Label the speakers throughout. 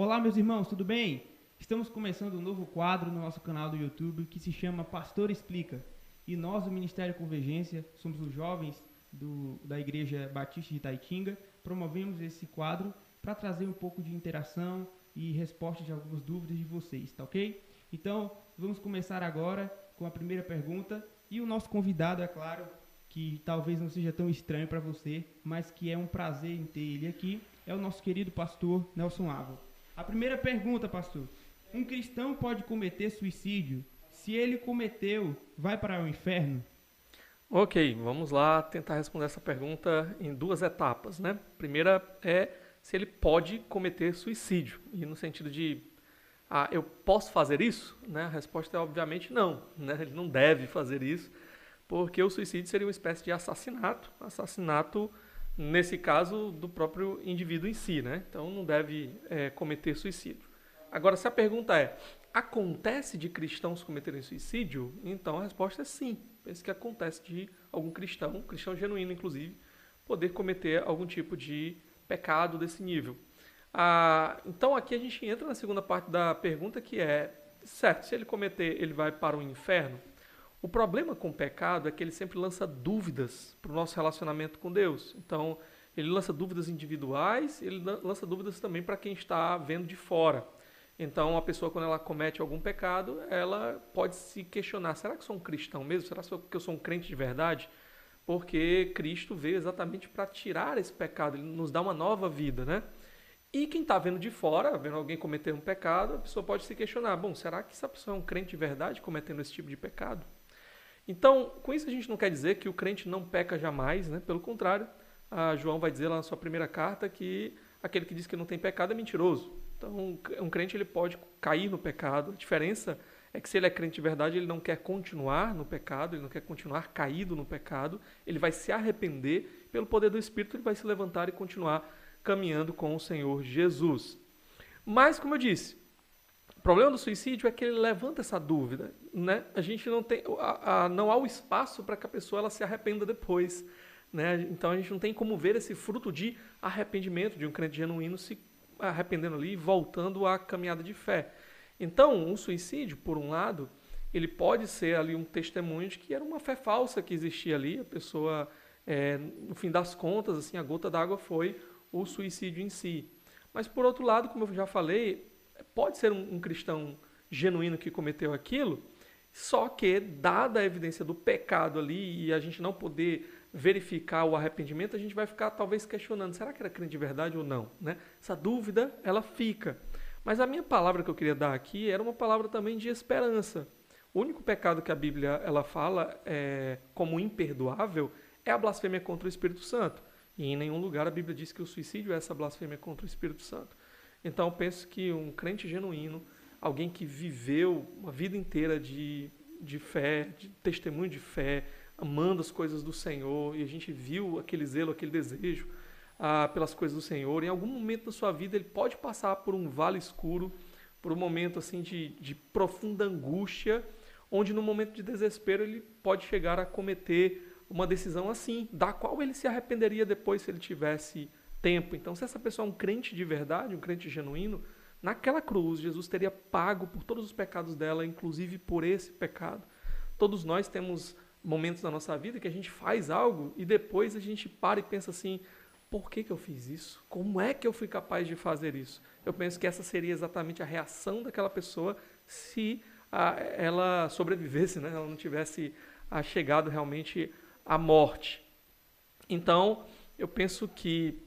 Speaker 1: Olá, meus irmãos, tudo bem? Estamos começando um novo quadro no nosso canal do YouTube que se chama Pastor Explica. E nós, do Ministério Convergência, somos os jovens do, da Igreja Batista de Itaitinga, promovemos esse quadro para trazer um pouco de interação e resposta de algumas dúvidas de vocês, tá ok? Então, vamos começar agora com a primeira pergunta. E o nosso convidado, é claro, que talvez não seja tão estranho para você, mas que é um prazer em ter ele aqui, é o nosso querido pastor Nelson Ávila. A primeira pergunta, pastor: um cristão pode cometer suicídio? Se ele cometeu, vai para o inferno?
Speaker 2: Ok, vamos lá tentar responder essa pergunta em duas etapas, né? Primeira é se ele pode cometer suicídio e no sentido de ah, eu posso fazer isso? Né? A resposta é obviamente não, né? Ele não deve fazer isso, porque o suicídio seria uma espécie de assassinato, assassinato nesse caso, do próprio indivíduo em si, né? Então não deve é, cometer suicídio. Agora, se a pergunta é, acontece de cristãos cometerem suicídio? Então a resposta é sim. Penso que acontece de algum cristão, cristão genuíno inclusive, poder cometer algum tipo de pecado desse nível. Ah, então aqui a gente entra na segunda parte da pergunta que é, certo, se ele cometer, ele vai para o inferno? O problema com o pecado é que ele sempre lança dúvidas para o nosso relacionamento com Deus. Então, ele lança dúvidas individuais, ele lança dúvidas também para quem está vendo de fora. Então, a pessoa, quando ela comete algum pecado, ela pode se questionar: será que sou um cristão mesmo? Será que eu sou um crente de verdade? Porque Cristo veio exatamente para tirar esse pecado, ele nos dá uma nova vida, né? E quem está vendo de fora, vendo alguém cometer um pecado, a pessoa pode se questionar: bom, será que essa pessoa é um crente de verdade cometendo esse tipo de pecado? Então, com isso a gente não quer dizer que o crente não peca jamais, né? Pelo contrário, João vai dizer lá na sua primeira carta que aquele que diz que não tem pecado é mentiroso. Então, um crente ele pode cair no pecado. A diferença é que se ele é crente de verdade, ele não quer continuar no pecado, ele não quer continuar caído no pecado, ele vai se arrepender, pelo poder do Espírito ele vai se levantar e continuar caminhando com o Senhor Jesus. Mas, como eu disse, o problema do suicídio é que ele levanta essa dúvida, né? A gente não tem, a, a, não há o espaço para que a pessoa ela se arrependa depois, né? Então a gente não tem como ver esse fruto de arrependimento de um crente genuíno se arrependendo ali e voltando à caminhada de fé. Então, um suicídio, por um lado, ele pode ser ali um testemunho de que era uma fé falsa que existia ali. A pessoa, é, no fim das contas, assim, a gota d'água foi o suicídio em si. Mas por outro lado, como eu já falei, pode ser um, um cristão genuíno que cometeu aquilo, só que, dada a evidência do pecado ali e a gente não poder verificar o arrependimento, a gente vai ficar talvez questionando, será que era crente de verdade ou não? Né? Essa dúvida, ela fica. Mas a minha palavra que eu queria dar aqui era uma palavra também de esperança. O único pecado que a Bíblia ela fala é, como imperdoável é a blasfêmia contra o Espírito Santo. E em nenhum lugar a Bíblia diz que o suicídio é essa blasfêmia contra o Espírito Santo. Então eu penso que um crente genuíno, alguém que viveu uma vida inteira de, de fé, de testemunho de fé, amando as coisas do Senhor, e a gente viu aquele zelo, aquele desejo ah, pelas coisas do Senhor, em algum momento da sua vida ele pode passar por um vale escuro, por um momento assim de, de profunda angústia, onde no momento de desespero ele pode chegar a cometer uma decisão assim, da qual ele se arrependeria depois se ele tivesse tempo. Então, se essa pessoa é um crente de verdade, um crente genuíno, naquela cruz Jesus teria pago por todos os pecados dela, inclusive por esse pecado. Todos nós temos momentos na nossa vida que a gente faz algo e depois a gente para e pensa assim: por que, que eu fiz isso? Como é que eu fui capaz de fazer isso? Eu penso que essa seria exatamente a reação daquela pessoa se a, ela sobrevivesse, né? ela não tivesse a, chegado realmente à morte. Então, eu penso que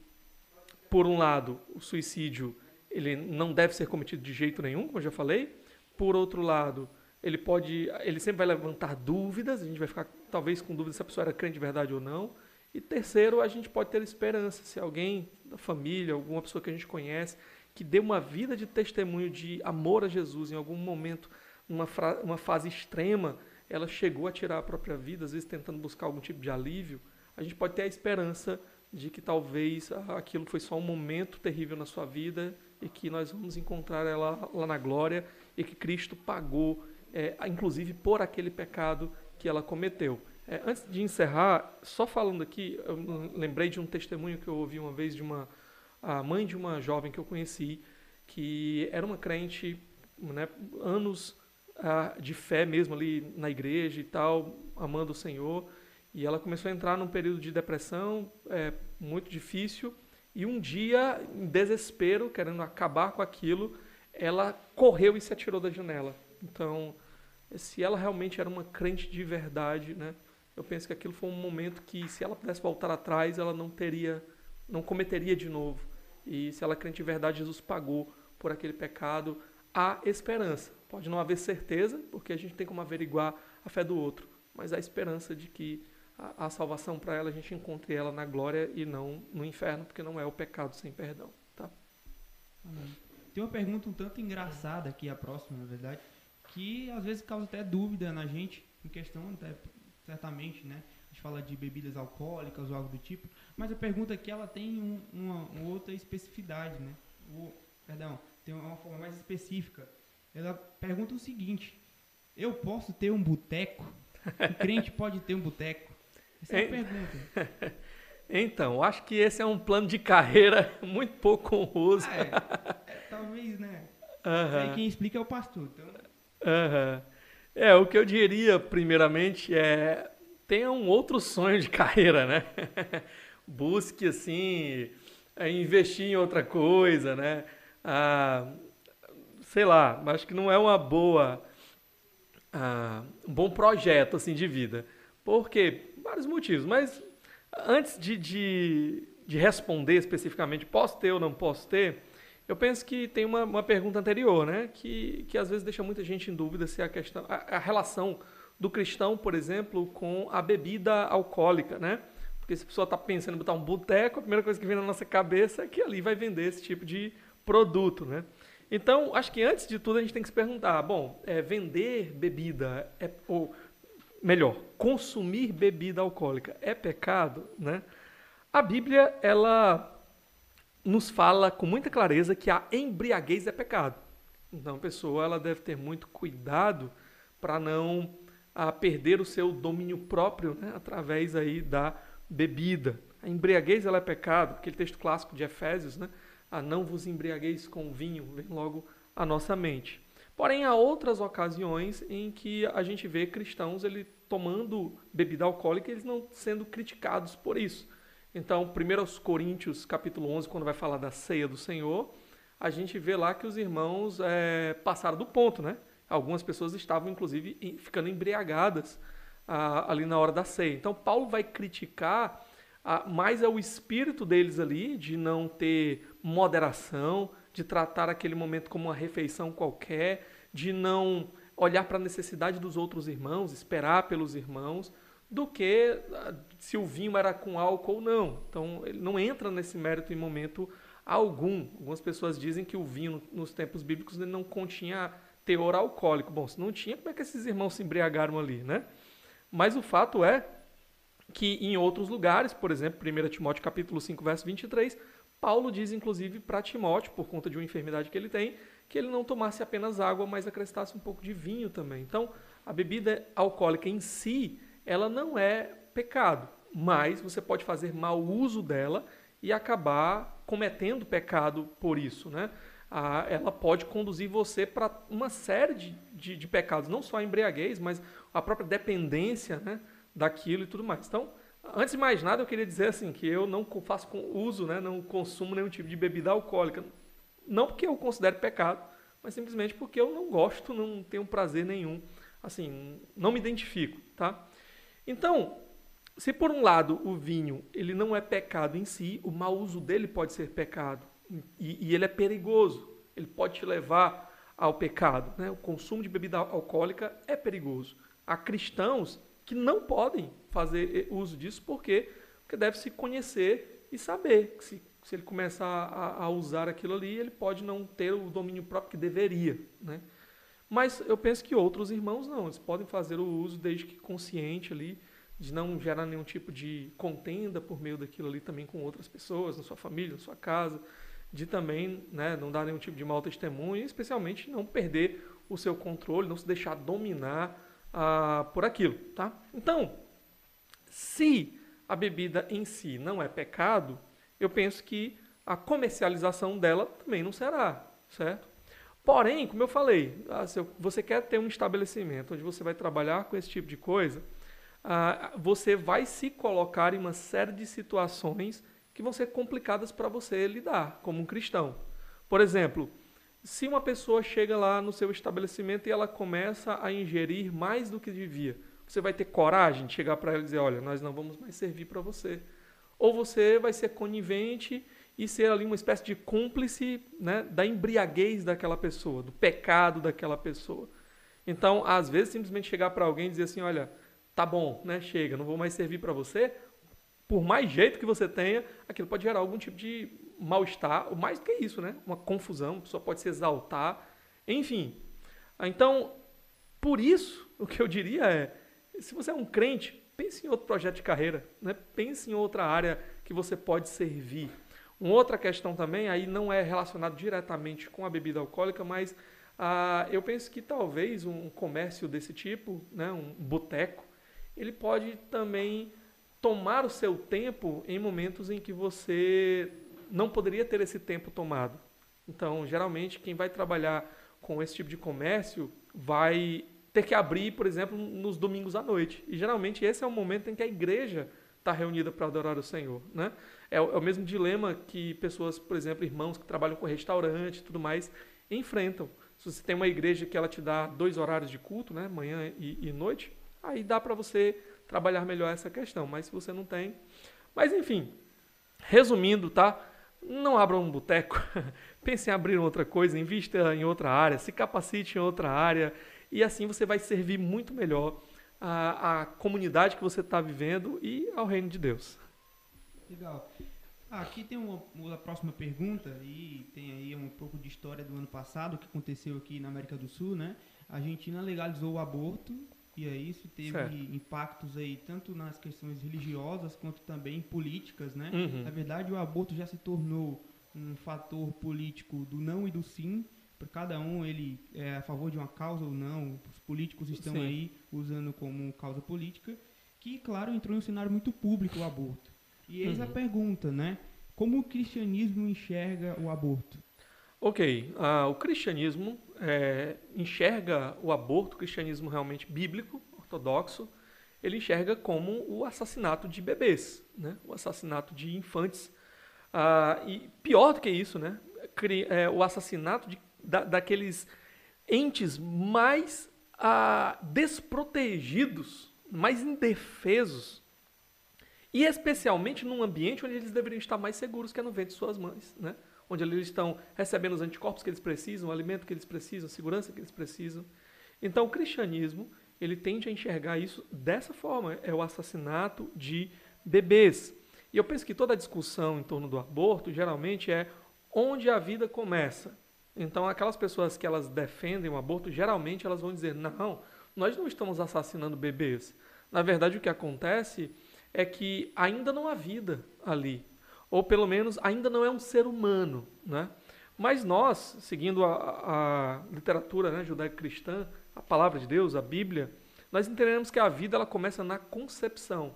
Speaker 2: por um lado, o suicídio ele não deve ser cometido de jeito nenhum, como eu já falei. Por outro lado, ele pode, ele sempre vai levantar dúvidas, a gente vai ficar talvez com dúvida se a pessoa era crente de verdade ou não. E terceiro, a gente pode ter esperança, se alguém da família, alguma pessoa que a gente conhece, que deu uma vida de testemunho de amor a Jesus em algum momento, numa uma fase extrema, ela chegou a tirar a própria vida, às vezes tentando buscar algum tipo de alívio, a gente pode ter a esperança de que talvez aquilo foi só um momento terrível na sua vida e que nós vamos encontrar ela lá na glória e que Cristo pagou, é, inclusive por aquele pecado que ela cometeu. É, antes de encerrar, só falando aqui, eu lembrei de um testemunho que eu ouvi uma vez de uma a mãe de uma jovem que eu conheci, que era uma crente, né, anos ah, de fé mesmo ali na igreja e tal, amando o Senhor, e ela começou a entrar num período de depressão é, muito difícil, e um dia, em desespero, querendo acabar com aquilo, ela correu e se atirou da janela. Então, se ela realmente era uma crente de verdade, né, eu penso que aquilo foi um momento que, se ela pudesse voltar atrás, ela não teria, não cometeria de novo. E se ela é crente de verdade, Jesus pagou por aquele pecado. Há esperança. Pode não haver certeza, porque a gente tem como averiguar a fé do outro, mas há esperança de que a, a salvação para ela a gente encontre ela na glória e não no inferno, porque não é o pecado sem perdão. Tá?
Speaker 1: Tem uma pergunta um tanto engraçada aqui, a próxima, na verdade, que às vezes causa até dúvida na gente, em questão, até, certamente, né? A gente fala de bebidas alcoólicas ou algo do tipo, mas a pergunta aqui ela tem um, uma, uma, outra especificidade, né? O, perdão, tem uma forma mais específica. Ela pergunta o seguinte: eu posso ter um boteco? O crente pode ter um boteco? Essa é a pergunta.
Speaker 2: Então, acho que esse é um plano de carreira muito pouco honroso.
Speaker 1: Ah, é, é, talvez, né? Uhum. Aí quem explica é o pastor. Então...
Speaker 2: Uhum. É, o que eu diria, primeiramente, é tenha um outro sonho de carreira, né? Busque, assim, é, investir em outra coisa, né? Ah, sei lá, acho que não é uma boa, ah, um bom projeto, assim, de vida. Por quê? Vários motivos, mas antes de, de, de, responder especificamente, posso ter ou não posso ter, eu penso que tem uma, uma pergunta anterior, né? Que, que às vezes deixa muita gente em dúvida se a questão, a, a relação do cristão, por exemplo, com a bebida alcoólica, né? Porque se a pessoa está pensando em botar um boteco, a primeira coisa que vem na nossa cabeça é que ali vai vender esse tipo de produto, né? Então, acho que antes de tudo a gente tem que se perguntar, bom, é, vender bebida, é, ou melhor, consumir bebida alcoólica é pecado, né? A Bíblia, ela nos fala com muita clareza que a embriaguez é pecado. Então, a pessoa ela deve ter muito cuidado para não a, ah, perder o seu domínio próprio né, através aí da bebida. A embriaguez ela é pecado, aquele texto clássico de Efésios, né? A ah, não vos embriagueis com vinho, vem logo à nossa mente. Porém, há outras ocasiões em que a gente vê cristãos ele tomando bebida alcoólica e eles não sendo criticados por isso. Então, 1 Coríntios, capítulo 11, quando vai falar da ceia do Senhor, a gente vê lá que os irmãos é, passaram do ponto, né? Algumas pessoas estavam, inclusive, ficando embriagadas ah, ali na hora da ceia. Então, Paulo vai criticar ah, mais é o espírito deles ali, de não ter moderação, de tratar aquele momento como uma refeição qualquer, de não olhar para a necessidade dos outros irmãos, esperar pelos irmãos, do que ah, se o vinho era com álcool ou não. Então, ele não entra nesse mérito em momento algum. Algumas pessoas dizem que o vinho, nos tempos bíblicos, não continha teor alcoólico. Bom, se não tinha, como é que esses irmãos se embriagaram ali, né? Mas o fato é que em outros lugares, por exemplo, 1 Timóteo capítulo 5, verso 23, Paulo diz inclusive para Timóteo, por conta de uma enfermidade que ele tem, que ele não tomasse apenas água, mas acrescentasse um pouco de vinho também. Então, a bebida alcoólica em si, ela não é pecado, mas você pode fazer mau uso dela e acabar cometendo pecado por isso, né? Ah, ela pode conduzir você para uma série de, de, de, pecados, não só a embriaguez, mas a própria dependência né, daquilo e tudo mais. Então, Antes de mais nada, eu queria dizer assim que eu não faço uso, né, não consumo nenhum tipo de bebida alcoólica. Não porque eu considere pecado, mas simplesmente porque eu não gosto, não tenho prazer nenhum. Assim, não me identifico, tá? Então, se por um lado o vinho ele não é pecado em si, o mau uso dele pode ser pecado e, e ele é perigoso. Ele pode te levar ao pecado. Né? O consumo de bebida alcoólica é perigoso. Há cristãos que não podem fazer uso disso, porque, porque deve se conhecer e saber que se, se ele começar a, a, usar aquilo ali, ele pode não ter o domínio próprio que deveria. Né? Mas eu penso que outros irmãos não, eles podem fazer o uso desde que consciente ali, de não gerar nenhum tipo de contenda por meio daquilo ali também com outras pessoas, na sua família, na sua casa, de também né, não dar nenhum tipo de mau testemunho, e especialmente não perder o seu controle, não se deixar dominar ah, por aquilo. Tá? Então, se a bebida em si não é pecado, eu penso que a comercialização dela também não será. certo? Porém, como eu falei, ah, se você quer ter um estabelecimento onde você vai trabalhar com esse tipo de coisa, ah, você vai se colocar em uma série de situações que vão ser complicadas para você lidar como um cristão. Por exemplo, se uma pessoa chega lá no seu estabelecimento e ela começa a ingerir mais do que devia, você vai ter coragem de chegar para ela e dizer: olha, nós não vamos mais servir para você. Ou você vai ser conivente e ser ali uma espécie de cúmplice né, da embriaguez daquela pessoa, do pecado daquela pessoa. Então, às vezes, simplesmente chegar para alguém e dizer assim: olha, tá bom, né, chega, não vou mais servir para você. Por mais jeito que você tenha, aquilo pode gerar algum tipo de mal-estar, mais do que isso, né? Uma confusão, pessoa pode se exaltar, enfim. Então, por isso, o que eu diria é, se você é um crente, pense em outro projeto de carreira, né? pense em outra área que você pode servir. Uma outra questão também, aí não é relacionado diretamente com a bebida alcoólica, mas ah, eu penso que talvez um comércio desse tipo, né, um boteco, ele pode também tomar o seu tempo em momentos em que você não poderia ter esse tempo tomado. Então, geralmente, quem vai trabalhar com esse tipo de comércio vai ter que abrir, por exemplo, nos domingos à noite. E geralmente esse é o momento em que a igreja está reunida para adorar o Senhor. Né? É, o, é, o, mesmo dilema que pessoas, por exemplo, irmãos que trabalham com restaurante e tudo mais, enfrentam. Se você tem uma igreja que ela te dá dois horários de culto, né, manhã e, e noite, aí dá para você trabalhar melhor essa questão. Mas se você não tem. Mas enfim, resumindo, tá? Não abra um boteco, pense em abrir outra coisa, invista em outra área, se capacite em outra área e assim você vai servir muito melhor a comunidade que você está vivendo e ao reino de Deus.
Speaker 1: Legal. Aqui tem uma, uma, próxima pergunta e tem aí um pouco de história do ano passado que aconteceu aqui na América do Sul, né? A Argentina legalizou o aborto e aí isso teve certo. impactos aí tanto nas questões religiosas quanto também políticas, né? Uhum. Na verdade, o aborto já se tornou um fator político do não e do sim. Para cada um, ele é a favor de uma causa ou não. Os políticos estão sim. aí usando como causa política, que, claro, entrou em um cenário muito público o aborto. E eis uhum. a pergunta, né? Como o cristianismo enxerga o aborto?
Speaker 2: Ok, uh, o cristianismo é, enxerga o aborto, o cristianismo realmente bíblico, ortodoxo, ele enxerga como o assassinato de bebês, né? o assassinato de infantes. Uh, e pior do que isso, né? É, o assassinato de, da, daqueles entes mais uh, desprotegidos, mais indefesos, e especialmente num ambiente onde eles deveriam estar mais seguros que é no ventre de suas mães. Né? Onde eles estão recebendo os anticorpos que eles precisam, o alimento que eles precisam, a segurança que eles precisam. Então, o cristianismo ele tende a enxergar isso dessa forma, é o assassinato de bebês. E eu penso que toda a discussão em torno do aborto geralmente é onde a vida começa. Então, aquelas pessoas que elas defendem o aborto, geralmente elas vão dizer: "Não, nós não estamos assassinando bebês". Na verdade, o que acontece é que ainda não há vida ali ou pelo menos ainda não é um ser humano. Né? Mas nós, seguindo a, a literatura né, judaico-cristã, a palavra de Deus, a Bíblia, nós entendemos que a vida ela começa na concepção.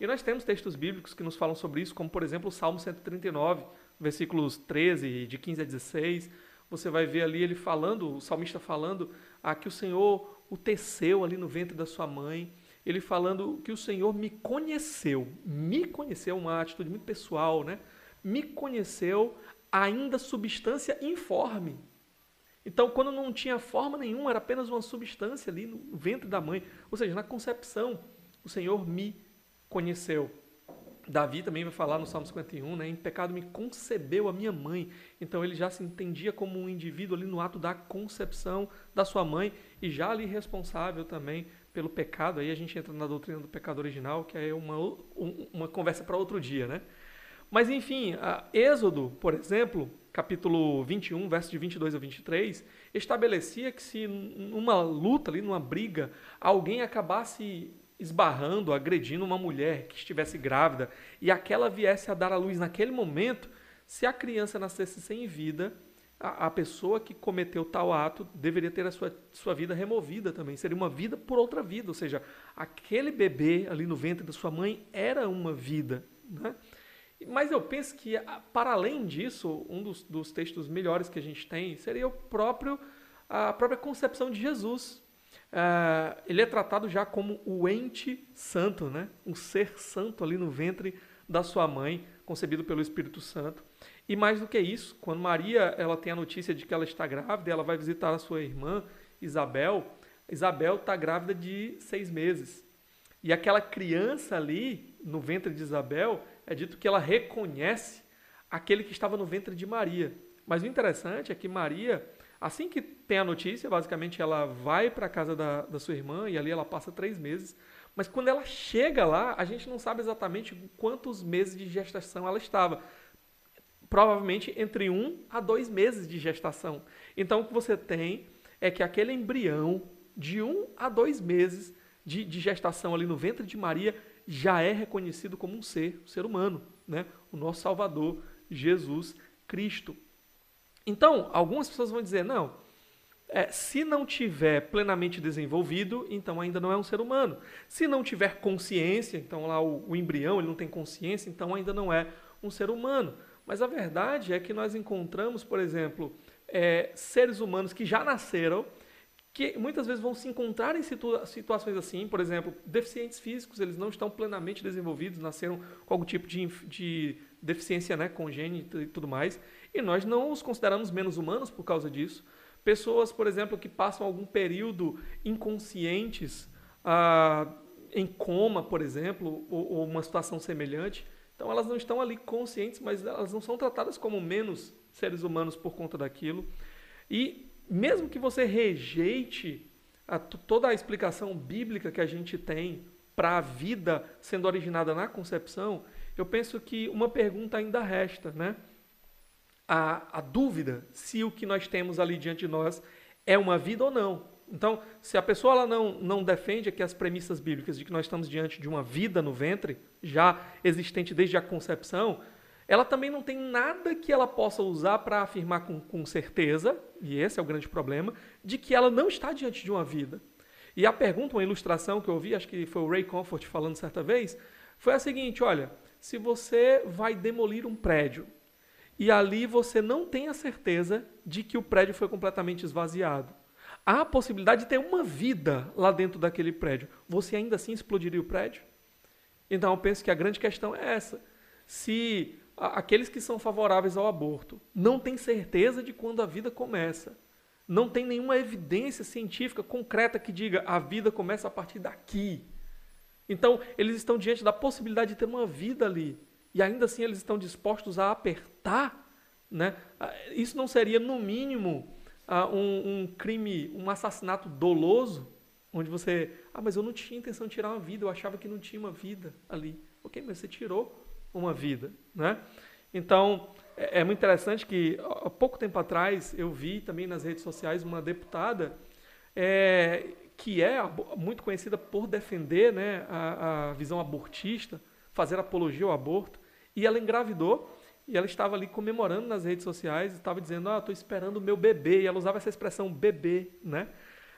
Speaker 2: E nós temos textos bíblicos que nos falam sobre isso, como por exemplo o Salmo 139, versículos 13, de 15 a 16. Você vai ver ali ele falando, o salmista falando, ah, que o Senhor o teceu ali no ventre da sua mãe, ele falando que o Senhor me conheceu, me conheceu, uma atitude muito pessoal, né? Me conheceu ainda substância informe. Então, quando não tinha forma nenhuma, era apenas uma substância ali no ventre da mãe, ou seja, na concepção, o Senhor me conheceu. Davi também vai falar no Salmo 51, né? Em pecado me concebeu a minha mãe. Então ele já se entendia como um indivíduo ali no ato da concepção da sua mãe e já ali responsável também pelo pecado, aí a gente entra na doutrina do pecado original, que é uma, uma conversa para outro dia, né? Mas enfim, Êxodo, por exemplo, capítulo 21, versos de 22 a 23, estabelecia que se numa luta ali, numa briga, alguém acabasse esbarrando, agredindo uma mulher que estivesse grávida e aquela viesse a dar à luz naquele momento, se a criança nascesse sem vida, a, a, pessoa que cometeu tal ato deveria ter a sua, sua vida removida também. Seria uma vida por outra vida. Ou seja, aquele bebê ali no ventre da sua mãe era uma vida. Né? Mas eu penso que, para além disso, um dos, dos textos melhores que a gente tem seria o próprio, a própria concepção de Jesus. Uh, ele é tratado já como o ente santo, né? um ser santo ali no ventre da sua mãe, concebido pelo Espírito Santo. E mais do que isso, quando Maria ela tem a notícia de que ela está grávida, ela vai visitar a sua irmã Isabel. Isabel está grávida de seis meses. E aquela criança ali no ventre de Isabel é dito que ela reconhece aquele que estava no ventre de Maria. Mas o interessante é que Maria, assim que tem a notícia, basicamente ela vai para a casa da, da sua irmã e ali ela passa três meses. Mas quando ela chega lá, a gente não sabe exatamente quantos meses de gestação ela estava. Provavelmente entre um a dois meses de gestação. Então o que você tem é que aquele embrião de um a dois meses de, de gestação ali no ventre de Maria já é reconhecido como um ser, um ser humano, né? o nosso Salvador, Jesus Cristo. Então, algumas pessoas vão dizer, não, é, se não tiver plenamente desenvolvido, então ainda não é um ser humano. Se não tiver consciência, então lá o, o embrião ele não tem consciência, então ainda não é um ser humano. Mas a verdade é que nós encontramos, por exemplo, é, seres humanos que já nasceram, que muitas vezes vão se encontrar em situa situações assim, por exemplo, deficientes físicos, eles não estão plenamente desenvolvidos, nasceram com algum tipo de, de deficiência né, congênita e tudo mais, e nós não os consideramos menos humanos por causa disso. Pessoas, por exemplo, que passam algum período inconscientes, ah, em coma, por exemplo, ou, ou uma situação semelhante, então elas não estão ali conscientes, mas elas não são tratadas como menos seres humanos por conta daquilo. E mesmo que você rejeite a, toda a explicação bíblica que a gente tem para a vida sendo originada na concepção, eu penso que uma pergunta ainda resta, né? A, a dúvida se o que nós temos ali diante de nós é uma vida ou não. Então, se a pessoa ela não, não defende aqui as premissas bíblicas de que nós estamos diante de uma vida no ventre, já existente desde a concepção, ela também não tem nada que ela possa usar para afirmar com, com certeza, e esse é o grande problema, de que ela não está diante de uma vida. E a pergunta, uma ilustração que eu ouvi, acho que foi o Ray Comfort falando certa vez, foi a seguinte: olha, se você vai demolir um prédio e ali você não tem a certeza de que o prédio foi completamente esvaziado, há a possibilidade de ter uma vida lá dentro daquele prédio, você ainda assim explodiria o prédio? Então eu penso que a grande questão é essa. Se aqueles que são favoráveis ao aborto não têm certeza de quando a vida começa. Não tem nenhuma evidência científica concreta que diga a vida começa a partir daqui. Então, eles estão diante da possibilidade de ter uma vida ali. E ainda assim eles estão dispostos a apertar. Né? Ah, isso não seria, no mínimo, um, um crime, um assassinato doloso, onde você. Ah, mas eu não tinha intenção de tirar uma vida, eu achava que não tinha uma vida ali. Ok, mas você tirou uma vida. Né? Então, é, é muito interessante que, há pouco tempo atrás, eu vi também nas redes sociais uma deputada é, que é muito conhecida por defender né, a, a visão abortista, fazer apologia ao aborto, e ela engravidou e ela estava ali comemorando nas redes sociais, estava dizendo, ah, estou esperando o meu bebê, e ela usava essa expressão bebê, né?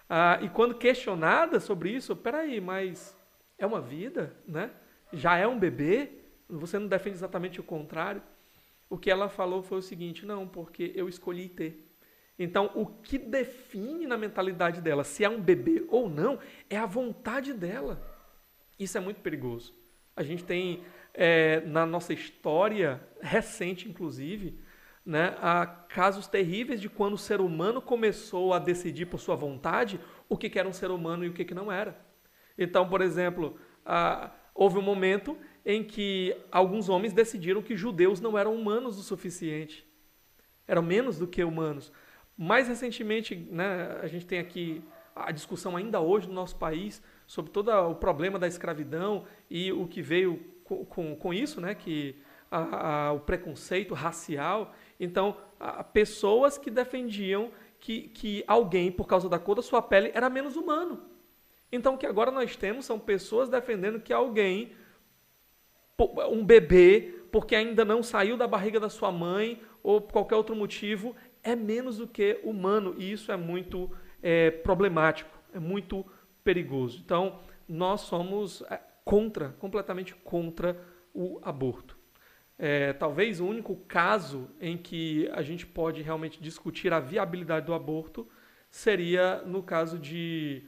Speaker 2: Ah, e quando questionada sobre isso, peraí, mas é uma vida, né? Já é um bebê? Você não defende exatamente o contrário? O que ela falou foi o seguinte: não, porque eu escolhi ter. Então, o que define na mentalidade dela se é um bebê ou não é a vontade dela. Isso é muito perigoso. A gente tem é, na nossa história recente, inclusive, né, casos terríveis de quando o ser humano começou a decidir por sua vontade o que, era um ser humano e o que, que não era. Então, por exemplo, houve um momento em que alguns homens decidiram que judeus não eram humanos o suficiente. Eram menos do que humanos. Mais recentemente, né, a gente tem aqui a discussão ainda hoje no nosso país sobre todo o problema da escravidão e o que veio com, com, isso, né, que a, a, o preconceito racial. Então, a, pessoas que defendiam que, que alguém, por causa da cor da sua pele, era menos humano. Então, o que agora nós temos são pessoas defendendo que alguém um bebê, porque ainda não saiu da barriga da sua mãe ou por qualquer outro motivo, é menos do que humano. E isso é muito é, problemático, é muito perigoso. Então, nós somos é, contra, completamente contra o aborto. É, talvez o único caso em que a gente pode realmente discutir a viabilidade do aborto seria no caso de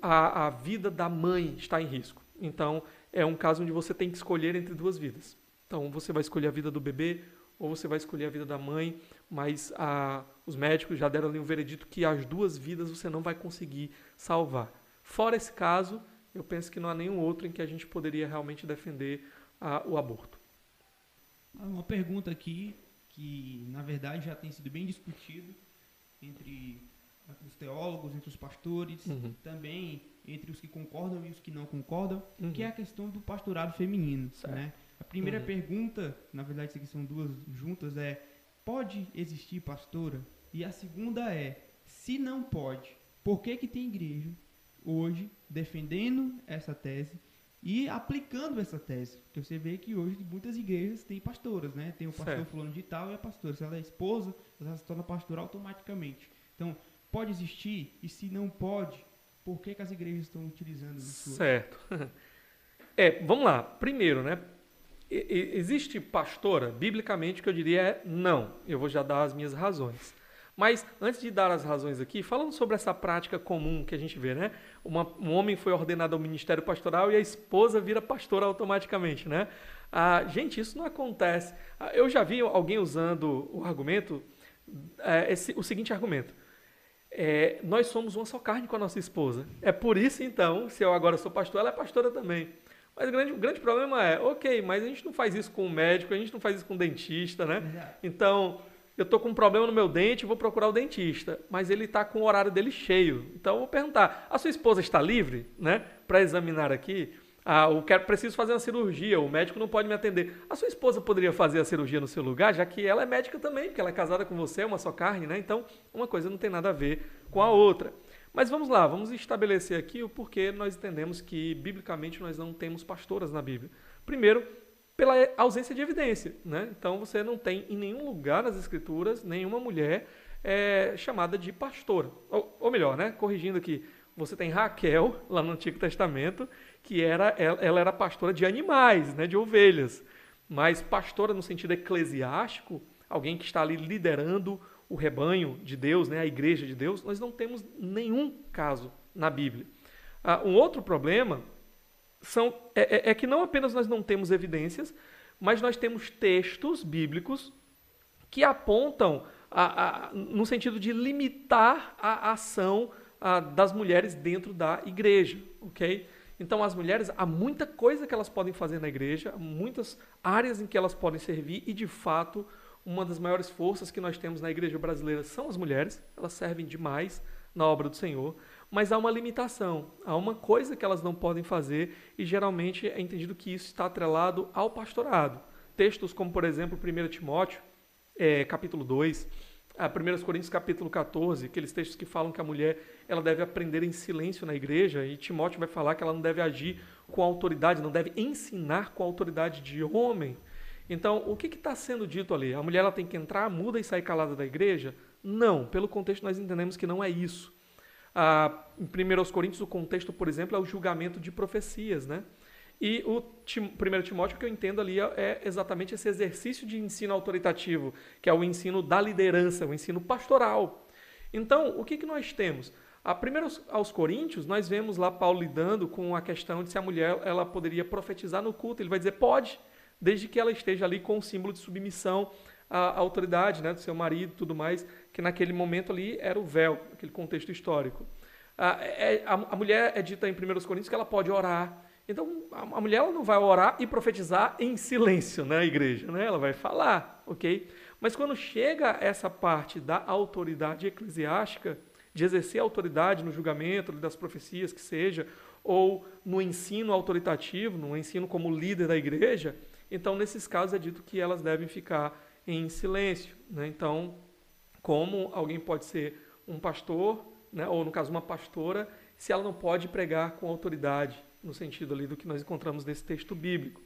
Speaker 2: a, a vida da mãe estar em risco. Então, é um caso onde você tem que escolher entre duas vidas. Então, você vai escolher a vida do bebê ou você vai escolher a vida da mãe, mas a, os médicos já deram ali um veredito que as duas vidas você não vai conseguir salvar. Fora esse caso, eu penso que não há nenhum outro em que a gente poderia realmente defender a, o aborto.
Speaker 1: Uma pergunta aqui que, na verdade, já tem sido bem discutido entre os teólogos, entre os pastores, uhum. também entre os que concordam e os que não concordam, uhum. que é a questão do pastorado feminino. Né? A primeira uhum. pergunta, na verdade, aqui são duas juntas, é: pode existir pastora? E a segunda é: se não pode, por que, que tem igreja hoje defendendo essa tese e aplicando essa tese? Porque você vê que hoje muitas igrejas têm pastoras, né? Tem o pastor certo. fulano de tal e a pastora. Se ela é esposa, ela se torna pastora automaticamente. Então, pode existir? E se não pode, por que, que as igrejas estão utilizando isso?
Speaker 2: Certo. É, vamos lá. Primeiro, né? Existe pastora, biblicamente, que eu diria é não. Eu vou já dar as minhas razões. Mas antes de dar as razões aqui, falando sobre essa prática comum que a gente vê, né? Uma, um homem foi ordenado ao ministério pastoral e a esposa vira pastora automaticamente, né? Ah, gente, isso não acontece. Ah, eu já vi alguém usando o argumento, é, esse, o seguinte argumento: é, nós somos uma só carne com a nossa esposa. É por isso, então, se eu agora sou pastor, ela é pastora também. Mas o grande, o grande problema é, ok, mas a gente não faz isso com o médico, a gente não faz isso com o dentista, né? Então, eu estou com um problema no meu dente, vou procurar o dentista, mas ele está com o horário dele cheio. Então, eu vou perguntar, a sua esposa está livre, né, para examinar aqui? Ah, eu quero, preciso fazer uma cirurgia, o médico não pode me atender. A sua esposa poderia fazer a cirurgia no seu lugar, já que ela é médica também, porque ela é casada com você, é uma só carne, né? Então, uma coisa não tem nada a ver com a outra. Mas vamos lá, vamos estabelecer aqui o porquê nós entendemos que, biblicamente, nós não temos pastoras na Bíblia. Primeiro, pela ausência de evidência, né? Então, você não tem em nenhum lugar nas Escrituras nenhuma mulher é, chamada de pastora. Ou, ou melhor, né? Corrigindo aqui, você tem Raquel, lá no Antigo Testamento, que era, ela era pastora de animais, né, de ovelhas. Mas pastora no sentido eclesiástico, alguém que está ali liderando o rebanho de Deus, né, a igreja de Deus, nós não temos nenhum caso na Bíblia. Ah, um outro problema são, é, é, é que não apenas nós não temos evidências, mas nós temos textos bíblicos que apontam a, a, no sentido de limitar a ação a, das mulheres dentro da igreja, ok? Então, as mulheres, há muita coisa que elas podem fazer na igreja, muitas áreas em que elas podem servir, e de fato, uma das maiores forças que nós temos na igreja brasileira são as mulheres, elas servem demais na obra do Senhor, mas há uma limitação, há uma coisa que elas não podem fazer, e geralmente é entendido que isso está atrelado ao pastorado. Textos como, por exemplo, 1 Timóteo, é, capítulo 2, a 1 Coríntios capítulo 14, aqueles textos que falam que a mulher ela deve aprender em silêncio na igreja, e Timóteo vai falar que ela não deve agir com autoridade, não deve ensinar com autoridade de homem. Então, o que está sendo dito ali? A mulher ela tem que entrar, muda e sair calada da igreja? Não, pelo contexto nós entendemos que não é isso. Ah, em 1 Coríntios, o contexto, por exemplo, é o julgamento de profecias, né? E o 1 Timóteo, que eu entendo ali, é exatamente esse exercício de ensino autoritativo, que é o ensino da liderança, o ensino pastoral. Então, o que, que nós temos? A primeiro aos Coríntios, nós vemos lá Paulo lidando com a questão de se a mulher ela poderia profetizar no culto. Ele vai dizer, pode, desde que ela esteja ali com o símbolo de submissão à autoridade né, do seu marido tudo mais, que naquele momento ali era o véu, aquele contexto histórico. A, é, a, a mulher é dita em 1 Coríntios que ela pode orar, então, a mulher ela não vai orar e profetizar em silêncio na igreja, né? Ela vai falar, ok? Mas quando chega essa parte da autoridade eclesiástica, de exercer autoridade no julgamento das profecias que seja, ou no ensino autoritativo, no ensino como líder da igreja, então nesses casos é dito que elas devem ficar em silêncio. Né? Então, como alguém pode ser um pastor, né? ou no caso uma pastora, se ela não pode pregar com autoridade, no sentido ali do que nós encontramos nesse texto bíblico.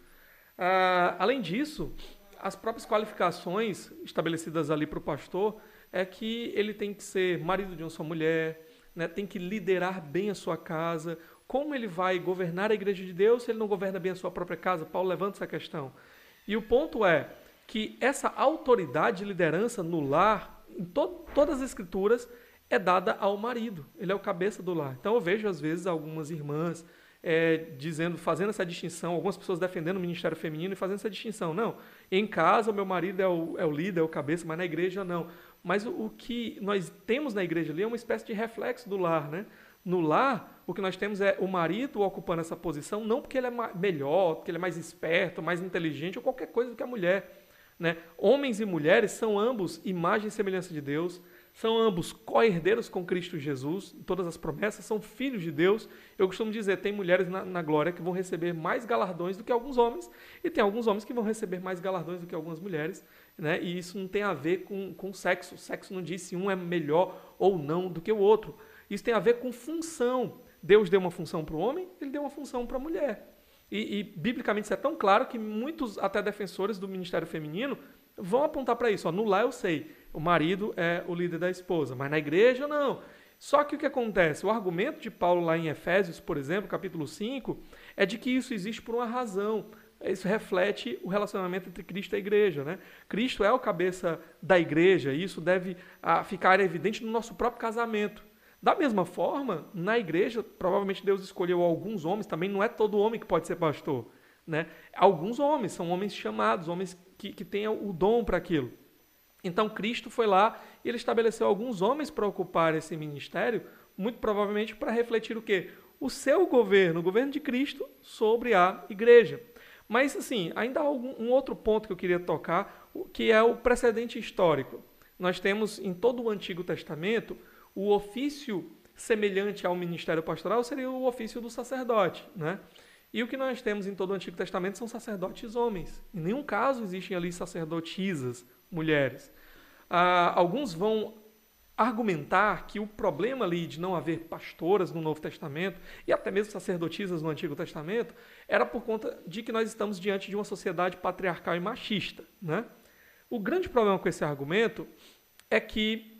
Speaker 2: Ah, além disso, as próprias qualificações estabelecidas ali para o pastor é que ele tem que ser marido de uma só mulher, né, tem que liderar bem a sua casa. Como ele vai governar a igreja de Deus se ele não governa bem a sua própria casa? Paulo levanta essa questão. E o ponto é que essa autoridade de liderança no lar, em to todas as escrituras, é dada ao marido. Ele é o cabeça do lar. Então eu vejo às vezes algumas irmãs é, dizendo, fazendo essa distinção, algumas pessoas defendendo o ministério feminino e fazendo essa distinção. Não, em casa o meu marido é o, é o líder, é o cabeça, mas na igreja não. Mas o, o, que nós temos na igreja ali é uma espécie de reflexo do lar, né? No lar, o que nós temos é o marido ocupando essa posição, não porque ele é melhor, porque ele é mais esperto, mais inteligente ou qualquer coisa do que a mulher. Né? Homens e mulheres são ambos imagem e semelhança de Deus, são ambos co-herdeiros com Cristo Jesus, todas as promessas, são filhos de Deus. Eu costumo dizer, tem mulheres na, na, glória que vão receber mais galardões do que alguns homens, e tem alguns homens que vão receber mais galardões do que algumas mulheres, né? e isso não tem a ver com, com sexo. Sexo não diz se um é melhor ou não do que o outro. Isso tem a ver com função. Deus deu uma função para o homem, ele deu uma função para a mulher. E, e, biblicamente isso é tão claro que muitos, até defensores do ministério feminino, vão apontar para isso. Ó, no lar eu sei, o marido é o líder da esposa, mas na igreja não. Só que o que acontece? O argumento de Paulo lá em Efésios, por exemplo, capítulo 5, é de que isso existe por uma razão. Isso reflete o relacionamento entre Cristo e a igreja. Né? Cristo é o cabeça da igreja e isso deve ah, ficar evidente no nosso próprio casamento. Da mesma forma, na igreja, provavelmente Deus escolheu alguns homens, também não é todo homem que pode ser pastor. Né? Alguns homens, são homens chamados, homens que, que têm o dom para aquilo. Então Cristo foi lá e ele estabeleceu alguns homens para ocupar esse ministério, muito provavelmente para refletir o quê? O seu governo, o governo de Cristo sobre a igreja. Mas assim, ainda há algum, um outro ponto que eu queria tocar, que é o precedente histórico. Nós temos em todo o Antigo Testamento o ofício semelhante ao ministério pastoral seria o ofício do sacerdote, né? E o que nós temos em todo o Antigo Testamento são sacerdotes homens. Em nenhum caso existem ali sacerdotisas mulheres. Ah, alguns vão argumentar que o problema ali de não haver pastoras no Novo Testamento e até mesmo sacerdotisas no Antigo Testamento era por conta de que nós estamos diante de uma sociedade patriarcal e machista. Né? O grande problema com esse argumento é que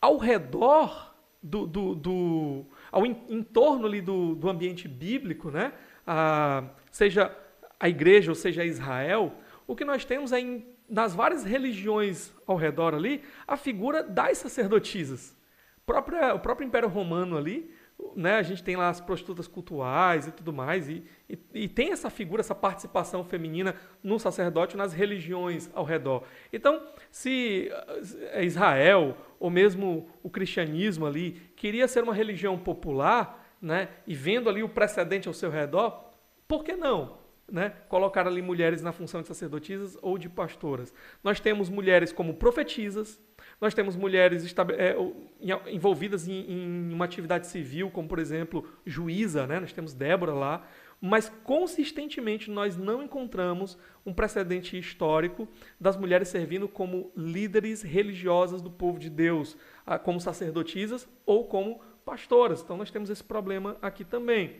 Speaker 2: ao redor do, do, do ao em, em, torno ali do, do ambiente bíblico, né? Ah, seja a igreja ou seja Israel, o que nós temos é em nas várias religiões ao redor ali, a figura das sacerdotisas. o próprio Império Romano ali, né, a gente tem lá as prostitutas cultuais e tudo mais, e, e, e, tem essa figura, essa participação feminina no sacerdote, nas religiões ao redor. Então, se eh, Israel, ou mesmo o cristianismo ali, queria ser uma religião popular, né, e vendo ali o precedente ao seu redor, por que não? Né, colocar ali mulheres na função de sacerdotisas ou de pastoras. Nós temos mulheres como profetisas, nós temos mulheres é, envolvidas em, em, uma atividade civil, como por exemplo juíza, né? nós temos Débora lá, mas consistentemente nós não encontramos um precedente histórico das mulheres servindo como líderes religiosas do povo de Deus, como sacerdotisas ou como pastoras. Então nós temos esse problema aqui também.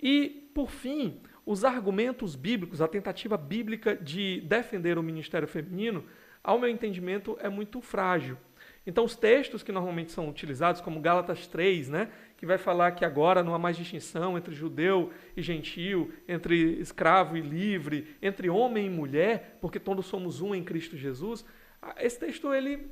Speaker 2: E, por fim, os argumentos bíblicos, a tentativa bíblica de defender o ministério feminino, ao meu entendimento, é muito frágil. Então, os textos que normalmente são utilizados, como Gálatas 3, né, que vai falar que agora não há mais distinção entre judeu e gentil, entre escravo e livre, entre homem e mulher, porque todos somos um em Cristo Jesus. Esse texto, ele,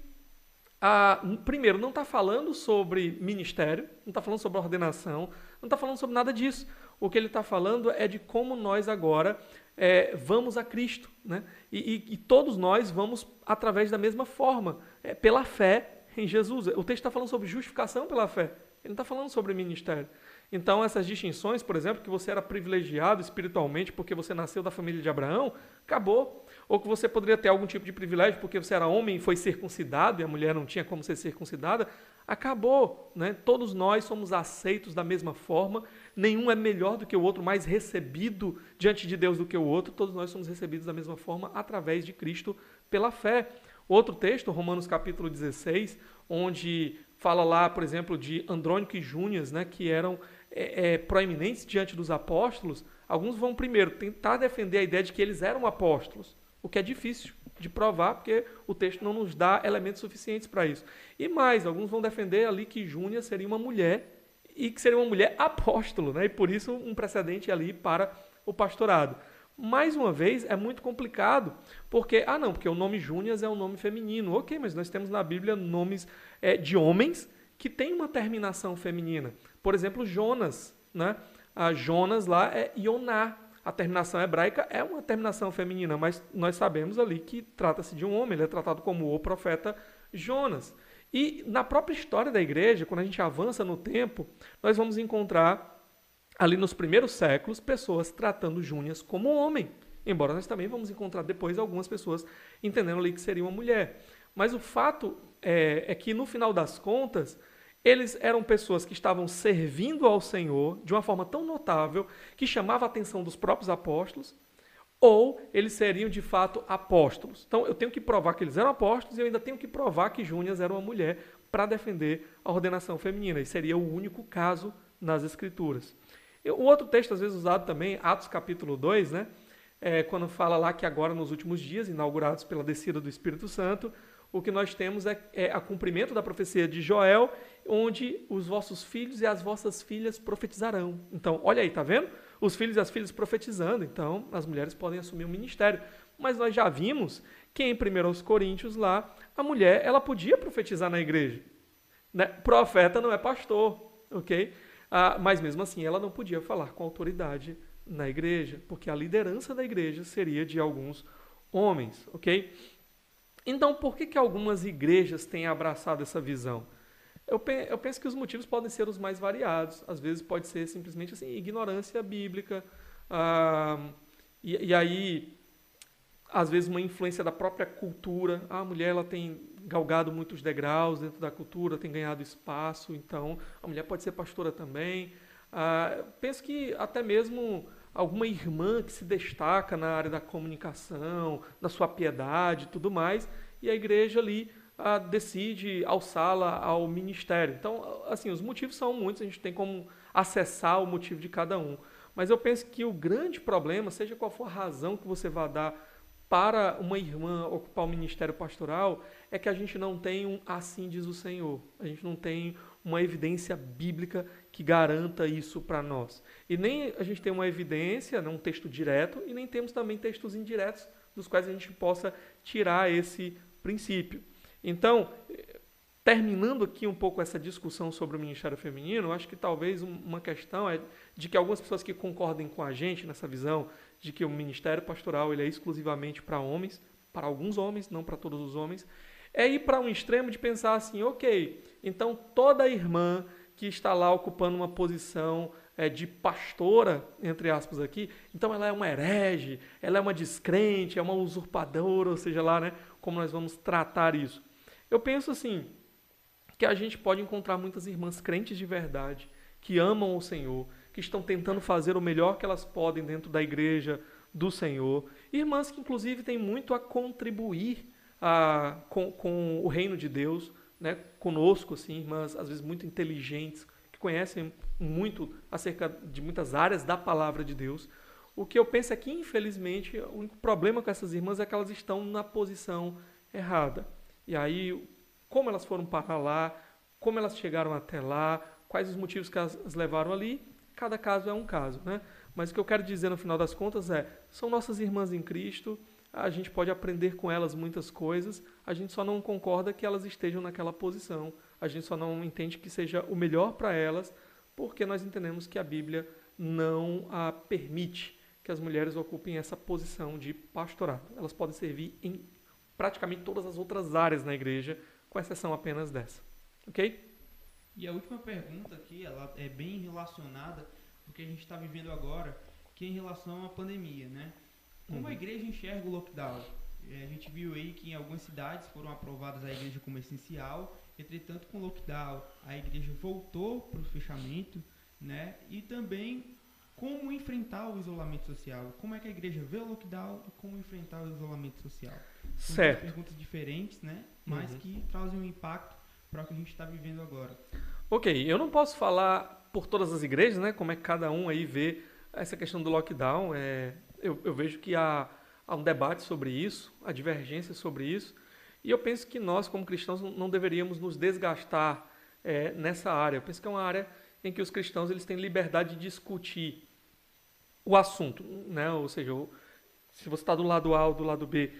Speaker 2: ah, primeiro, não está falando sobre ministério, não está falando sobre ordenação, não está falando sobre nada disso o que ele está falando é de como nós agora é, vamos a Cristo. Né? E, e, e, todos nós vamos através da mesma forma, é, pela fé em Jesus. O texto está falando sobre justificação pela fé. Ele não está falando sobre ministério. Então, essas distinções, por exemplo, que você era privilegiado espiritualmente porque você nasceu da família de Abraão, acabou. Ou que você poderia ter algum tipo de privilégio porque você era homem e foi circuncidado e a mulher não tinha como ser circuncidada, acabou. Né? Todos nós somos aceitos da mesma forma nenhum é melhor do que o outro, mais recebido diante de Deus do que o outro, todos nós somos recebidos da mesma forma através de Cristo pela fé. Outro texto, Romanos capítulo 16, onde fala lá, por exemplo, de Andrônico e Júnias, né, que eram é, é, proeminentes diante dos apóstolos, alguns vão primeiro tentar defender a ideia de que eles eram apóstolos, o que é difícil de provar, porque o texto não nos dá elementos suficientes para isso. E mais, alguns vão defender ali que Júnia seria uma mulher e que seria uma mulher apóstolo, né? e por isso um precedente ali para o pastorado. Mais uma vez, é muito complicado, porque, ah não, porque o nome Júnias é um nome feminino. Ok, mas nós temos na Bíblia nomes é, de homens que têm uma terminação feminina. Por exemplo, Jonas, né? A Jonas lá é Ioná. A terminação hebraica é uma terminação feminina, mas nós sabemos ali que trata-se de um homem, ele é tratado como o profeta Jonas. E na própria história da igreja, quando a gente avança no tempo, nós vamos encontrar ali nos primeiros séculos pessoas tratando Júnias como homem. Embora nós também vamos encontrar depois algumas pessoas entendendo ali que seria uma mulher. Mas o fato é, é que no final das contas, eles eram pessoas que estavam servindo ao Senhor de uma forma tão notável que chamava a atenção dos próprios apóstolos, ou eles seriam de fato apóstolos. Então eu tenho que provar que eles eram apóstolos e eu ainda tenho que provar que Júnias era uma mulher para defender a ordenação feminina. E seria o único caso nas Escrituras. Um outro texto, às vezes usado também, Atos capítulo 2, né? É, quando fala lá que agora, nos últimos dias, inaugurados pela descida do Espírito Santo, o que nós temos é, é a cumprimento da profecia de Joel, onde os vossos filhos e as vossas filhas profetizarão. Então, olha aí, tá vendo? Os filhos e as filhas profetizando. Então, as mulheres podem assumir o um ministério. Mas nós já vimos que em 1 Coríntios lá, a mulher, ela podia profetizar na igreja. Né? Profeta não é pastor, ok? Ah, mas mesmo assim, ela não podia falar com autoridade na igreja, porque a liderança da igreja seria de alguns homens, ok? Então, por que, que algumas igrejas têm abraçado essa visão? Eu, pe eu penso que os motivos podem ser os mais variados. Às vezes pode ser simplesmente assim, ignorância bíblica. Ah, e, e, aí, às vezes, uma influência da própria cultura. Ah, a mulher ela tem galgado muitos degraus dentro da cultura, tem ganhado espaço, então a mulher pode ser pastora também. Ah, penso que até mesmo alguma irmã que se destaca na área da comunicação, da sua piedade tudo mais, e a igreja ali decide alçá-la ao ministério. Então, assim, os motivos são muitos, a gente tem como acessar o motivo de cada um. Mas eu penso que o grande problema, seja qual for a razão que você vá dar para uma irmã ocupar o ministério pastoral é que a gente não tem um assim diz o Senhor. A gente não tem uma evidência bíblica que garanta isso para nós. E nem a gente tem uma evidência, um texto direto, e nem temos também textos indiretos dos quais a gente possa tirar esse princípio. Então, terminando aqui um pouco essa discussão sobre o ministério feminino, acho que talvez uma questão é de que algumas pessoas que concordem com a gente nessa visão de que o ministério pastoral ele é exclusivamente para homens, para alguns homens, não para todos os homens, é ir para um extremo de pensar assim, ok, então toda irmã que está lá ocupando uma posição é, de pastora, entre aspas aqui, então ela é uma herege, ela é uma descrente, é uma usurpadora, ou seja lá, né, como nós vamos tratar isso. Eu penso assim, que a gente pode encontrar muitas irmãs crentes de verdade, que amam o Senhor, que estão tentando fazer o melhor que elas podem dentro da igreja do Senhor. Irmãs que, inclusive, têm muito a contribuir a, com, com o reino de Deus, né? conosco, assim, irmãs, às vezes, muito inteligentes, que conhecem muito acerca de muitas áreas da palavra de Deus. O que eu penso é que, infelizmente, o único problema com essas irmãs é que elas estão na posição errada. E aí, como elas foram para lá, como elas chegaram até lá, quais os motivos que elas levaram ali, cada caso é um caso, né? Mas o que eu quero dizer no final das contas é: são nossas irmãs em Cristo, a gente pode aprender com elas muitas coisas, a gente só não concorda que elas estejam naquela posição, a gente só não entende que seja o melhor para elas, porque nós entendemos que a Bíblia não a permite que as mulheres ocupem essa posição de pastorado. Elas podem servir em praticamente todas as outras áreas na igreja, com exceção apenas dessa. Ok?
Speaker 1: E a última pergunta aqui, ela é bem relacionada com o que a gente está vivendo agora, que é em relação à pandemia, né? Como uhum. a igreja enxerga o lockdown? É, a gente viu aí que em algumas cidades foram aprovadas a igreja como essencial, entretanto com o lockdown a igreja voltou para o fechamento, né? E também como enfrentar o isolamento social? Como é que a igreja vê o lockdown e como enfrentar o isolamento social?
Speaker 2: São certo.
Speaker 1: perguntas diferentes, né? Mas uhum. que trazem um impacto para o que a gente está vivendo agora.
Speaker 2: Ok, eu não posso falar por todas as igrejas, né? Como é que cada um aí vê essa questão do lockdown. É, eu, eu vejo que há, há um debate sobre isso, há divergência sobre isso. E eu penso que nós, como cristãos, não deveríamos nos desgastar é, nessa área. Eu penso que é uma área em que os cristãos eles têm liberdade de discutir o assunto, né? Ou seja, se você está do lado A ou do lado B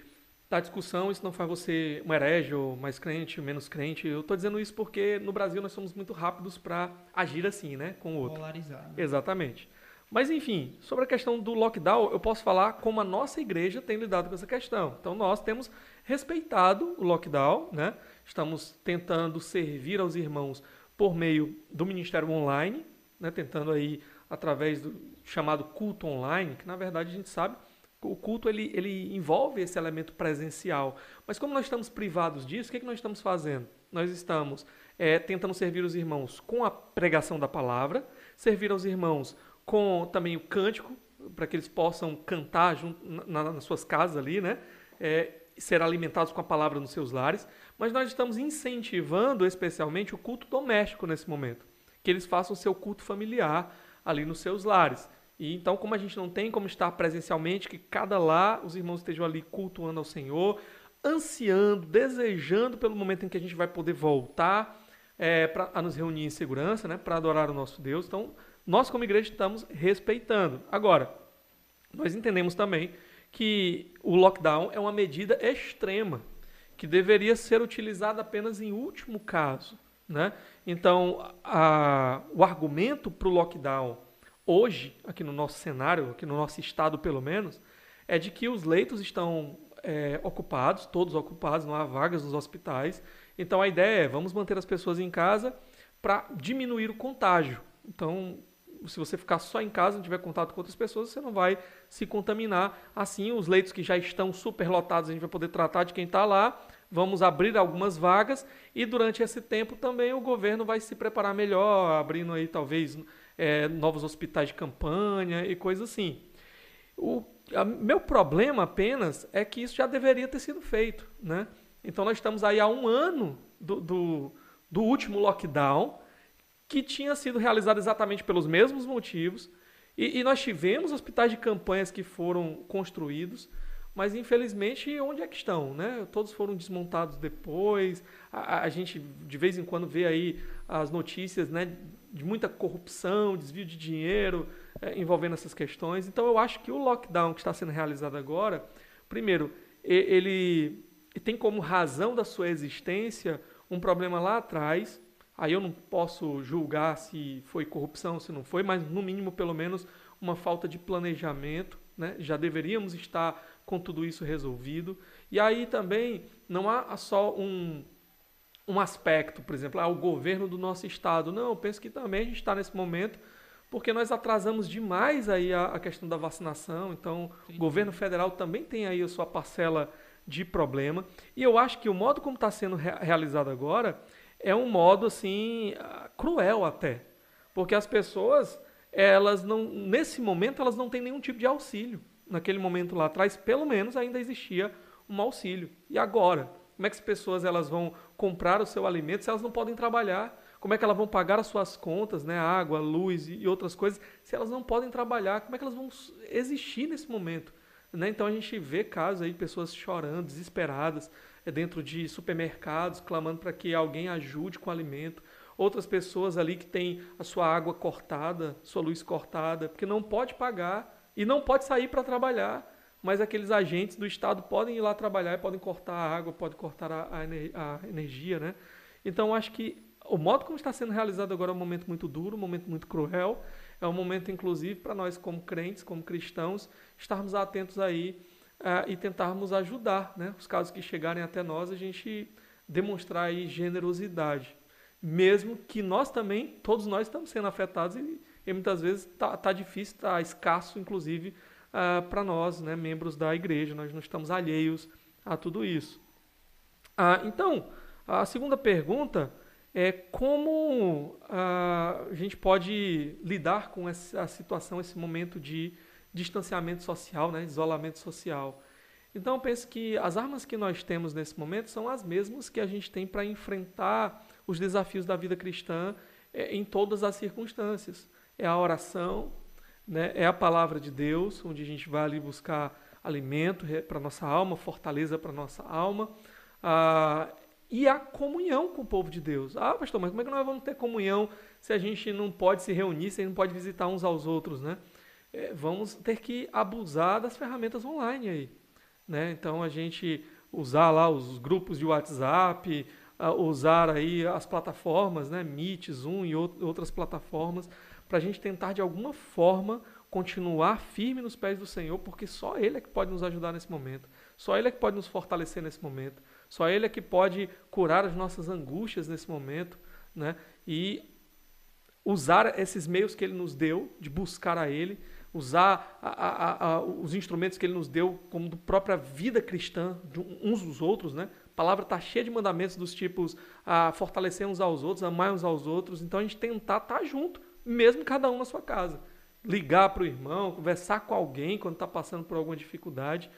Speaker 2: da discussão, isso não faz você um herege ou mais crente, menos crente. Eu estou dizendo isso porque no Brasil nós somos muito rápidos para agir assim, né, com o outro.
Speaker 1: Polarizar. Né?
Speaker 2: Exatamente. Mas enfim, sobre a questão do lockdown, eu posso falar como a nossa igreja tem lidado com essa questão. Então nós temos respeitado o lockdown, né? Estamos tentando servir aos irmãos por meio do ministério online, né? Tentando aí através do chamado culto online, que na verdade a gente sabe o culto ele, ele envolve esse elemento presencial. Mas como nós estamos privados disso, o que, é que nós estamos fazendo? Nós estamos é, tentando servir os irmãos com a pregação da palavra, servir aos irmãos com também o cântico, para que eles possam cantar junto, na, nas suas casas ali, né? É, ser alimentados com a palavra nos seus lares. Mas nós estamos incentivando especialmente o culto doméstico nesse momento. Que eles façam seu culto familiar ali nos seus lares. E então, como a gente não tem como estar presencialmente, que cada lá os irmãos estejam ali cultuando ao Senhor, ansiando, desejando pelo momento em que a gente vai poder voltar é, pra, a nos reunir em segurança, né, para adorar o nosso Deus. Então, nós como igreja estamos respeitando. Agora, nós entendemos também que o lockdown é uma medida extrema, que deveria ser utilizada apenas em último caso. Né? Então, a, o argumento para o lockdown hoje, aqui no nosso cenário, aqui no nosso estado pelo menos, é de que os leitos estão é, ocupados, todos ocupados, não há vagas nos hospitais. Então a ideia é vamos manter as pessoas em casa para diminuir o contágio. Então, se você ficar só em casa, não tiver contato com outras pessoas, você não vai se contaminar. Assim, os leitos que já estão superlotados, a gente vai poder tratar de quem está lá. Vamos abrir algumas vagas e durante esse tempo também o governo vai se preparar melhor, abrindo aí talvez é, novos hospitais de campanha e coisas assim. O a, meu problema apenas é que isso já deveria ter sido feito. Né? Então nós estamos aí há um ano do, do, do último lockdown, que tinha sido realizado exatamente pelos mesmos motivos, e, e nós tivemos hospitais de campanhas que foram construídos, mas infelizmente onde é que estão, né? Todos foram desmontados depois. A, a, gente de vez em quando vê aí as notícias, né, de muita corrupção, desvio de dinheiro é, envolvendo essas questões. Então eu acho que o lockdown que está sendo realizado agora, primeiro, ele tem como razão da sua existência um problema lá atrás. Aí eu não posso julgar se foi corrupção, se não foi, mas no mínimo, pelo menos, uma falta de planejamento. Né? Já deveríamos estar com tudo isso resolvido. E aí também não há só um, um aspecto, por exemplo, ah, o governo do nosso estado. Não, eu penso que também a gente está nesse momento porque nós atrasamos demais aí a, a questão da vacinação. Então, Sim. o governo federal também tem aí a sua parcela de problema. E eu acho que o modo como está sendo re realizado agora é um modo assim ah, cruel até, porque as pessoas elas não nesse momento elas não têm nenhum tipo de auxílio. Naquele momento lá atrás, pelo menos ainda existia um auxílio. E agora, como é que as pessoas elas vão comprar o seu alimento se elas não podem trabalhar? Como é que elas vão pagar as suas contas, né, água, luz e outras coisas, se elas não podem trabalhar? Como é que elas vão existir nesse momento? Né? Então a gente vê casos aí, pessoas chorando, desesperadas, dentro de supermercados, clamando para que alguém ajude com alimento. Outras pessoas ali que têm a sua água cortada, sua luz cortada, porque não pode pagar e não pode sair para trabalhar mas aqueles agentes do Estado podem ir lá trabalhar, podem cortar a água, podem cortar a, a, a energia, né? Então, acho que o modo como está sendo realizado agora é um momento muito duro, um momento muito cruel, é um momento, inclusive, para nós como crentes, como cristãos, estarmos atentos aí uh, e tentarmos ajudar, né? Os casos que chegarem até nós, a gente demonstrar aí generosidade, mesmo que nós também, todos nós estamos sendo afetados e, e muitas vezes está tá difícil, está escasso, inclusive, uh, ah, para nós, né, membros da igreja. Nós não estamos alheios a tudo isso. Uh, então, a segunda pergunta é como uh, a gente pode lidar com essa situação, esse momento de distanciamento social, né, isolamento social. Então, eu penso que as armas que nós temos nesse momento são as mesmas que a gente tem para enfrentar os desafios da vida cristã é, em todas as circunstâncias. É a oração, né, é a palavra de Deus, onde a gente vai ali buscar alimento para nossa alma, fortaleza para nossa alma, ah, e a comunhão com o povo de Deus. Ah, pastor, mas como é que nós vamos ter comunhão se a gente não pode se reunir, se a gente não pode visitar uns aos outros, né? É, vamos ter que abusar das ferramentas online aí. Né? Então a gente usar lá os grupos de WhatsApp, usar aí as plataformas, né? Meet, Zoom e outras plataformas, para a gente tentar de alguma forma continuar firme nos pés do Senhor, porque só Ele é que pode nos ajudar nesse momento, só Ele é que pode nos fortalecer nesse momento, só Ele é que pode curar as nossas angústias nesse momento, né? E usar esses meios que Ele nos deu de buscar a Ele usar a, a, a, os instrumentos que ele nos deu como da própria vida cristã, de uns dos outros, né? A palavra está cheia de mandamentos dos tipos a fortalecer uns aos outros, amar uns aos outros. Então a gente tentar estar tá junto, mesmo cada um na sua casa. Ligar para o irmão, conversar com alguém quando está passando por alguma dificuldade.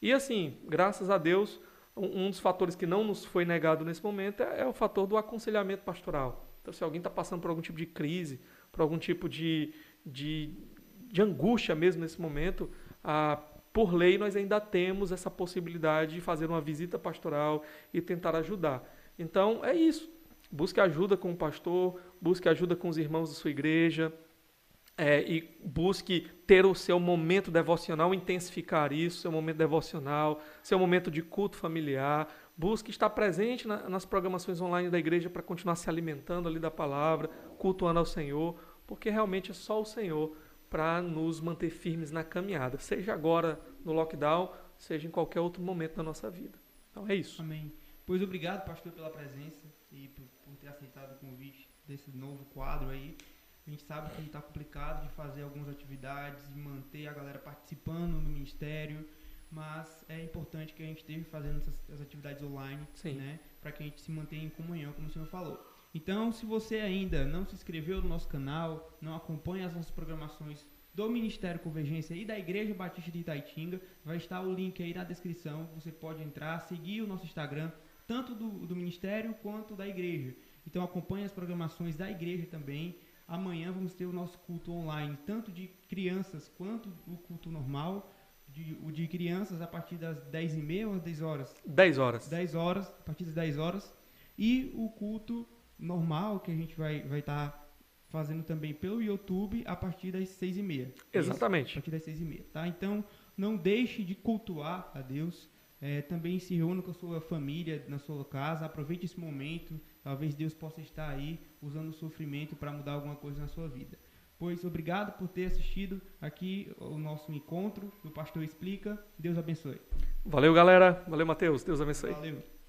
Speaker 2: E assim, graças a Deus, um, um dos fatores que não nos foi negado nesse momento é, é o fator do aconselhamento pastoral. Então, se alguém está passando por algum tipo de crise, por algum tipo de, de de angústia mesmo nesse momento, ah, por lei nós ainda temos essa possibilidade de fazer uma visita pastoral e tentar ajudar. Então é isso. Busque ajuda com o pastor, busque ajuda com os irmãos da sua igreja, é, e busque ter o seu momento devocional, intensificar isso, seu momento devocional, seu momento de culto familiar. Busque estar presente na, nas programações online da igreja para continuar se alimentando ali da palavra, cultuando ao Senhor, porque realmente é só o Senhor para nos manter firmes na caminhada, seja agora no lockdown, seja em qualquer outro momento da nossa vida. Então é isso.
Speaker 1: Amém. Pois obrigado, pastor, pela presença e por, por ter aceitado o convite desse novo quadro aí. A gente sabe que está complicado de fazer algumas atividades, de manter a galera participando no ministério, mas é importante que a gente esteja fazendo essas, atividades online, Sim. né, para que a gente se mantenha em comunhão, como o senhor falou. Então, se você ainda não se inscreveu no nosso canal, não acompanha as nossas programações do Ministério Convergência e da Igreja Batista de Itaitinga, vai estar o link aí na descrição. Você pode entrar, seguir o nosso Instagram, tanto do, do Ministério quanto da Igreja. Então, acompanhe as programações da Igreja também. Amanhã vamos ter o nosso culto online, tanto de crianças quanto o culto normal. De, o de crianças a partir das 10h30 ou 10 horas?
Speaker 2: 10 horas.
Speaker 1: 10 horas, a partir das 10 horas. E o culto normal que a gente vai estar vai tá fazendo também pelo YouTube a partir das seis e meia.
Speaker 2: Exatamente.
Speaker 1: Isso, a partir das seis e meia, tá? Então, não deixe de cultuar a Deus. É, também se reúna com a sua família na sua casa. Aproveite esse momento. Talvez Deus possa estar aí usando o sofrimento para mudar alguma coisa na sua vida. Pois obrigado por ter assistido aqui o nosso encontro do Pastor Explica. Deus abençoe.
Speaker 2: Valeu, galera. Valeu, Mateus. Deus abençoe.
Speaker 1: Valeu.